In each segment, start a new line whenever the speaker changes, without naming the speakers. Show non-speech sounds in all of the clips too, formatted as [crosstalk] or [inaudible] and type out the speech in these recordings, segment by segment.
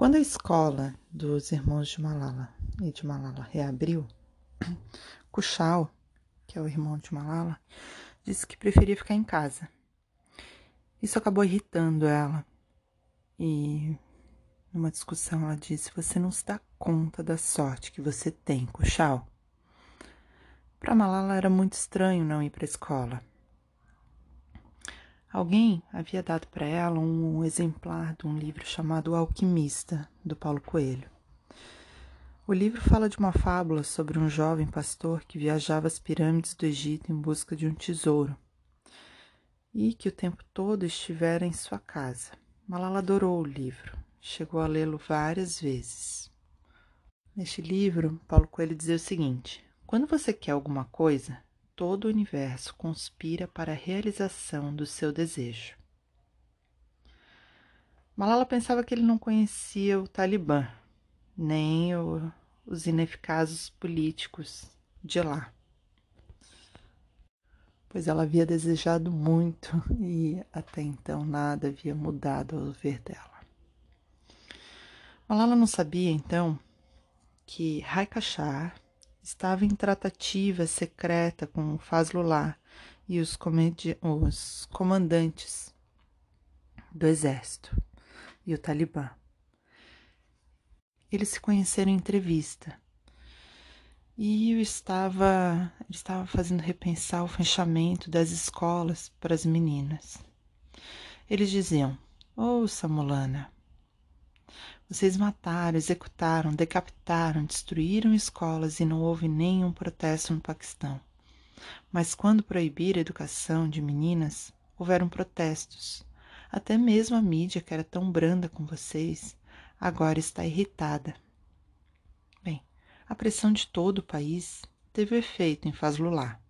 Quando a escola dos irmãos de Malala e de Malala reabriu, [coughs] Kushal, que é o irmão de Malala, disse que preferia ficar em casa. Isso acabou irritando ela. E numa discussão ela disse: Você não se dá conta da sorte que você tem, Kushal. Para Malala era muito estranho não ir para a escola. Alguém havia dado para ela um exemplar de um livro chamado O Alquimista, do Paulo Coelho. O livro fala de uma fábula sobre um jovem pastor que viajava às pirâmides do Egito em busca de um tesouro e que o tempo todo estivera em sua casa. Malala adorou o livro, chegou a lê-lo várias vezes. Neste livro, Paulo Coelho dizia o seguinte: Quando você quer alguma coisa, todo o universo conspira para a realização do seu desejo. Malala pensava que ele não conhecia o Talibã, nem o, os ineficazes políticos de lá, pois ela havia desejado muito e até então nada havia mudado ao ver dela. Malala não sabia então que Raikachar estava em tratativa secreta com Fazlullah e os, os comandantes do exército e o Talibã. Eles se conheceram em entrevista e eu estava, ele estava fazendo repensar o fechamento das escolas para as meninas. Eles diziam: Ouça, Mulana, vocês mataram, executaram, decapitaram, destruíram escolas e não houve nenhum protesto no Paquistão. Mas quando proibiram a educação de meninas, houveram protestos. Até mesmo a mídia, que era tão branda com vocês, agora está irritada. Bem, a pressão de todo o país teve efeito em Fazlullah,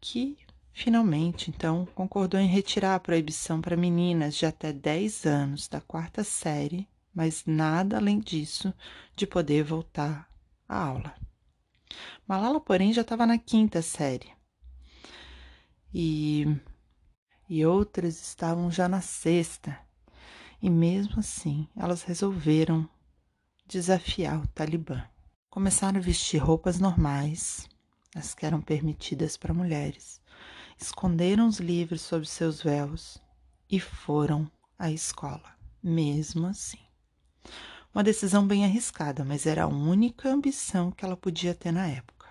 que finalmente, então, concordou em retirar a proibição para meninas de até 10 anos da quarta série mas nada além disso de poder voltar à aula. Malala, porém, já estava na quinta série. E, e outras estavam já na sexta. E mesmo assim, elas resolveram desafiar o Talibã. Começaram a vestir roupas normais, as que eram permitidas para mulheres, esconderam os livros sob seus véus e foram à escola, mesmo assim. Uma decisão bem arriscada, mas era a única ambição que ela podia ter na época.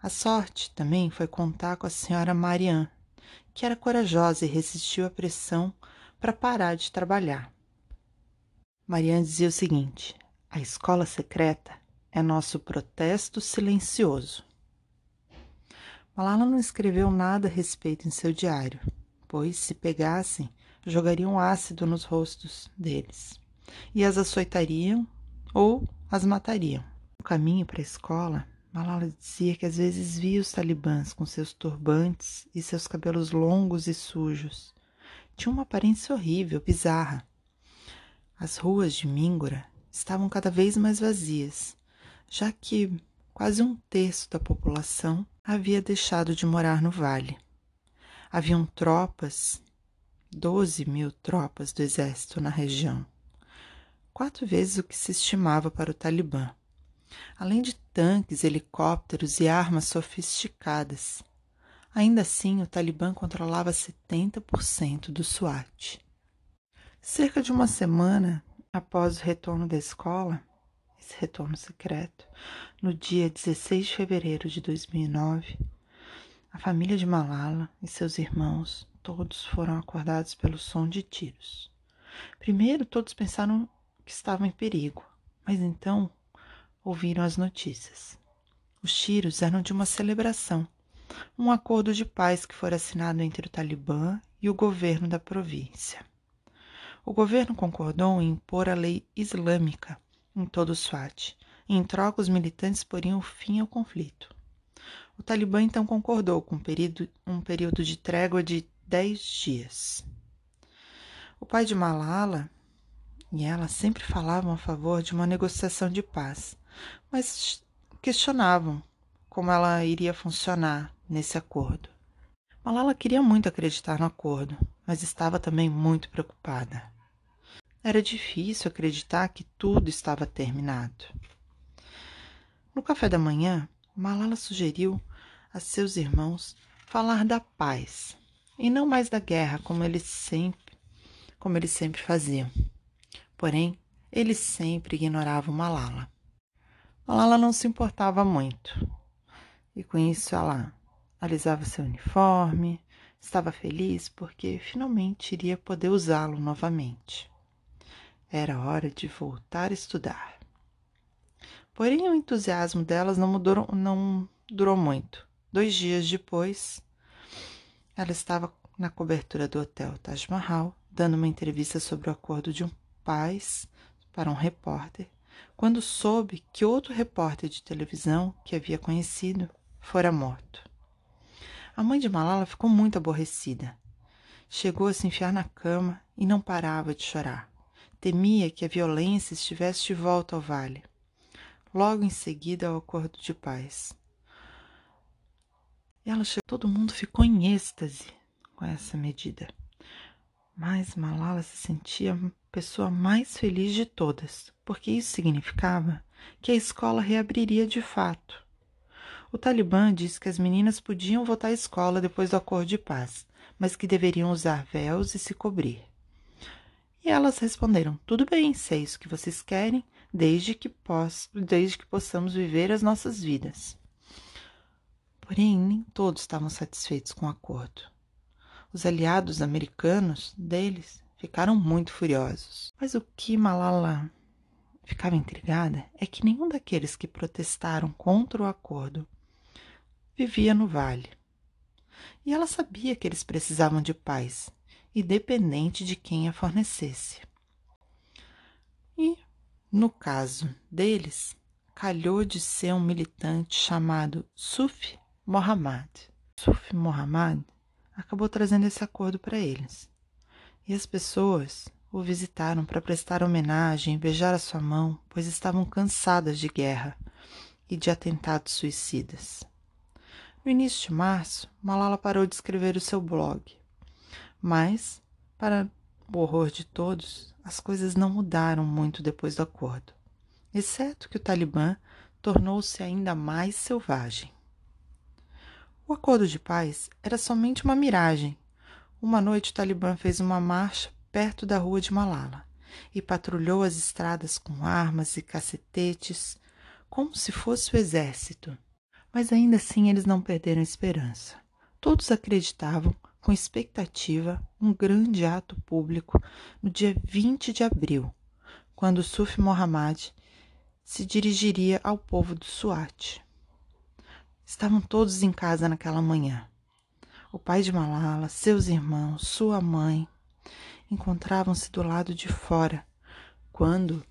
A sorte também foi contar com a senhora Marianne, que era corajosa e resistiu à pressão para parar de trabalhar. Marianne dizia o seguinte: a escola secreta é nosso protesto silencioso. Malala não escreveu nada a respeito em seu diário, pois, se pegassem, jogariam ácido nos rostos deles e as açoitariam ou as matariam. No caminho para a escola, Malala dizia que às vezes via os talibãs com seus turbantes e seus cabelos longos e sujos. Tinha uma aparência horrível, bizarra. As ruas de Mingora estavam cada vez mais vazias, já que quase um terço da população havia deixado de morar no vale. Haviam tropas, doze mil tropas do exército na região quatro vezes o que se estimava para o Talibã, além de tanques, helicópteros e armas sofisticadas. Ainda assim, o Talibã controlava 70% do SWAT. Cerca de uma semana após o retorno da escola, esse retorno secreto, no dia 16 de fevereiro de 2009, a família de Malala e seus irmãos todos foram acordados pelo som de tiros. Primeiro, todos pensaram que estavam em perigo, mas então ouviram as notícias. Os tiros eram de uma celebração, um acordo de paz que fora assinado entre o Talibã e o governo da província. O governo concordou em impor a lei islâmica em todo o Swat, em troca os militantes poriam fim ao conflito. O Talibã então concordou com um período, um período de trégua de dez dias. O pai de Malala e ela sempre falavam a favor de uma negociação de paz, mas questionavam como ela iria funcionar nesse acordo. Malala queria muito acreditar no acordo, mas estava também muito preocupada. Era difícil acreditar que tudo estava terminado. No café da manhã, Malala sugeriu a seus irmãos falar da paz e não mais da guerra, como eles sempre, como eles sempre faziam. Porém, eles sempre ignoravam Malala. Malala não se importava muito. E com isso ela alisava seu uniforme, estava feliz porque finalmente iria poder usá-lo novamente. Era hora de voltar a estudar. Porém, o entusiasmo delas não, mudou, não durou muito. Dois dias depois, ela estava na cobertura do hotel Taj Mahal, dando uma entrevista sobre o acordo de um paz para um repórter, quando soube que outro repórter de televisão que havia conhecido fora morto. A mãe de Malala ficou muito aborrecida. Chegou a se enfiar na cama e não parava de chorar. Temia que a violência estivesse de volta ao vale. Logo em seguida ao acordo de paz. Ela chegou, todo mundo ficou em êxtase com essa medida. Mas Malala se sentia pessoa mais feliz de todas, porque isso significava que a escola reabriria de fato. O Talibã disse que as meninas podiam voltar à escola depois do acordo de paz, mas que deveriam usar véus e se cobrir. E elas responderam: Tudo bem, se é isso que vocês querem, desde que, desde que possamos viver as nossas vidas. Porém, nem todos estavam satisfeitos com o acordo. Os aliados americanos deles ficaram muito furiosos. Mas o que Malala ficava intrigada é que nenhum daqueles que protestaram contra o acordo vivia no vale. E ela sabia que eles precisavam de paz, independente de quem a fornecesse. E, no caso deles, calhou de ser um militante chamado Sufi Mohammad. Sufi Mohammad acabou trazendo esse acordo para eles. E as pessoas o visitaram para prestar homenagem e beijar a sua mão, pois estavam cansadas de guerra e de atentados suicidas. No início de março, Malala parou de escrever o seu blog. Mas, para o horror de todos, as coisas não mudaram muito depois do acordo, exceto que o Talibã tornou-se ainda mais selvagem. O acordo de paz era somente uma miragem. Uma noite o Talibã fez uma marcha perto da rua de Malala e patrulhou as estradas com armas e cacetetes, como se fosse o exército. Mas ainda assim eles não perderam esperança. Todos acreditavam, com expectativa, um grande ato público no dia 20 de abril, quando Sufi Mohammad se dirigiria ao povo do Suat. Estavam todos em casa naquela manhã. O pai de Malala, seus irmãos, sua mãe, encontravam-se do lado de fora, quando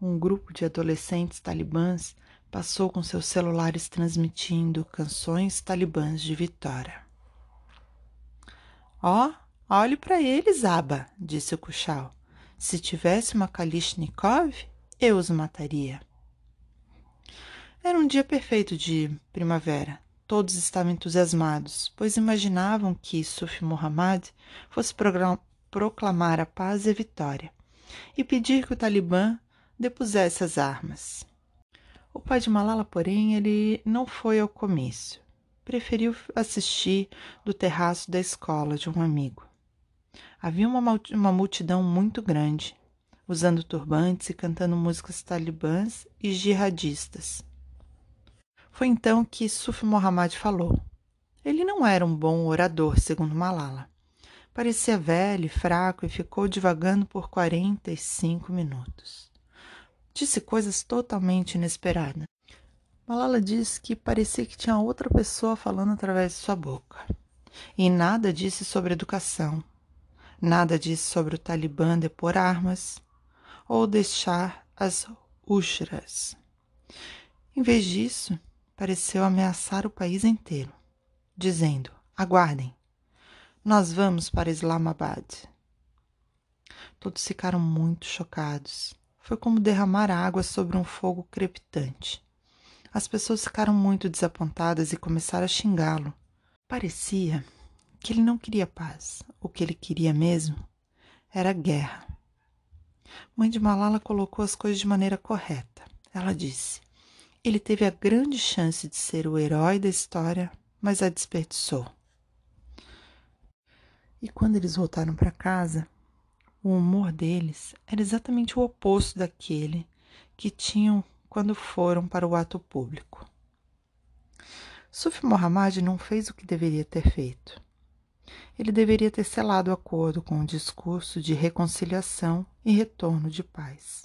um grupo de adolescentes talibãs passou com seus celulares transmitindo canções talibãs de vitória. Ó, oh, olhe para eles, Aba, disse o Kuchal. Se tivesse uma Kalishnikov, eu os mataria. Era um dia perfeito de primavera. Todos estavam entusiasmados, pois imaginavam que Sufi Muhammad fosse proclamar a paz e a vitória e pedir que o Talibã depusesse as armas. O pai de Malala, porém, ele não foi ao comício. Preferiu assistir do terraço da escola de um amigo. Havia uma, uma multidão muito grande, usando turbantes e cantando músicas talibãs e jihadistas. Foi então que Sufi Mohammad falou. Ele não era um bom orador, segundo Malala. Parecia velho e fraco e ficou divagando por 45 minutos disse coisas totalmente inesperadas. Malala disse que parecia que tinha outra pessoa falando através de sua boca. E nada disse sobre educação. Nada disse sobre o Talibã depor armas ou deixar as Ushras. Em vez disso, pareceu ameaçar o país inteiro, dizendo: Aguardem, nós vamos para Islamabad. Todos ficaram muito chocados foi como derramar água sobre um fogo crepitante. As pessoas ficaram muito desapontadas e começaram a xingá-lo. Parecia que ele não queria paz. O que ele queria mesmo era guerra. Mãe de Malala colocou as coisas de maneira correta. Ela disse: Ele teve a grande chance de ser o herói da história, mas a desperdiçou. E quando eles voltaram para casa, o humor deles era exatamente o oposto daquele que tinham quando foram para o ato público. Sufi Mohammad não fez o que deveria ter feito. Ele deveria ter selado o acordo com o discurso de reconciliação e retorno de paz.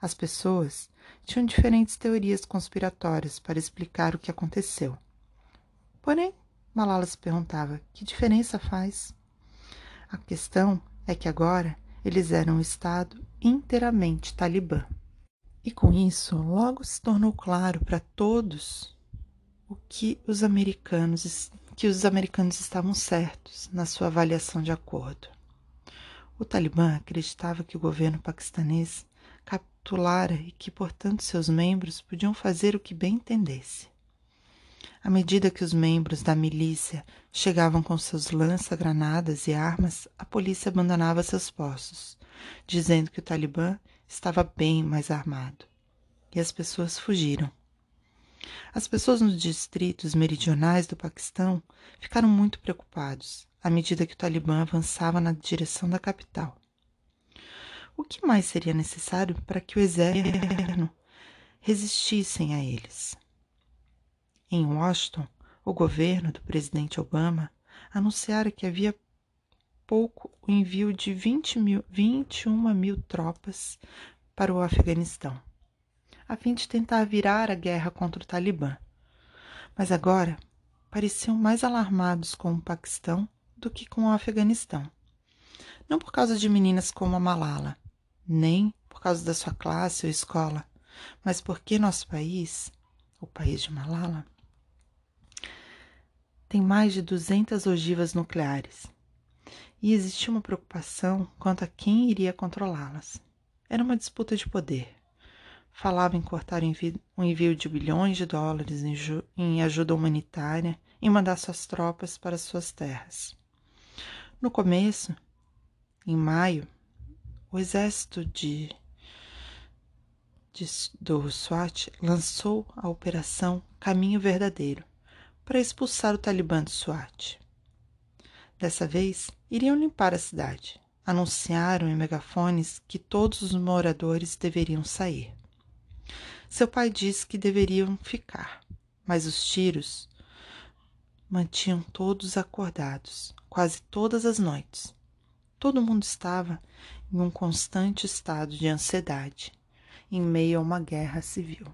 As pessoas tinham diferentes teorias conspiratórias para explicar o que aconteceu. Porém, Malala se perguntava: que diferença faz? A questão é que agora eles eram um Estado inteiramente talibã. E com isso, logo se tornou claro para todos o que os americanos que os americanos estavam certos na sua avaliação de acordo. O Talibã acreditava que o governo paquistanês capitulara e que, portanto, seus membros podiam fazer o que bem entendesse. À medida que os membros da milícia chegavam com seus lança-granadas e armas, a polícia abandonava seus postos, dizendo que o Talibã estava bem mais armado. E as pessoas fugiram. As pessoas nos distritos meridionais do Paquistão ficaram muito preocupados à medida que o Talibã avançava na direção da capital. O que mais seria necessário para que o exército resistissem a eles? Em Washington, o governo do presidente Obama anunciara que havia pouco o envio de 20 mil, 21 mil tropas para o Afeganistão, a fim de tentar virar a guerra contra o Talibã. Mas agora pareciam mais alarmados com o Paquistão do que com o Afeganistão. Não por causa de meninas como a Malala, nem por causa da sua classe ou escola, mas porque nosso país, o país de Malala, tem mais de 200 ogivas nucleares e existia uma preocupação quanto a quem iria controlá-las. Era uma disputa de poder. Falava em cortar o envio de bilhões de dólares em ajuda humanitária e mandar suas tropas para suas terras. No começo, em maio, o exército de, de, do SWAT lançou a Operação Caminho Verdadeiro, para expulsar o Talibã do SWAT. Dessa vez, iriam limpar a cidade. Anunciaram em megafones que todos os moradores deveriam sair. Seu pai disse que deveriam ficar, mas os tiros mantinham todos acordados, quase todas as noites. Todo mundo estava em um constante estado de ansiedade, em meio a uma guerra civil.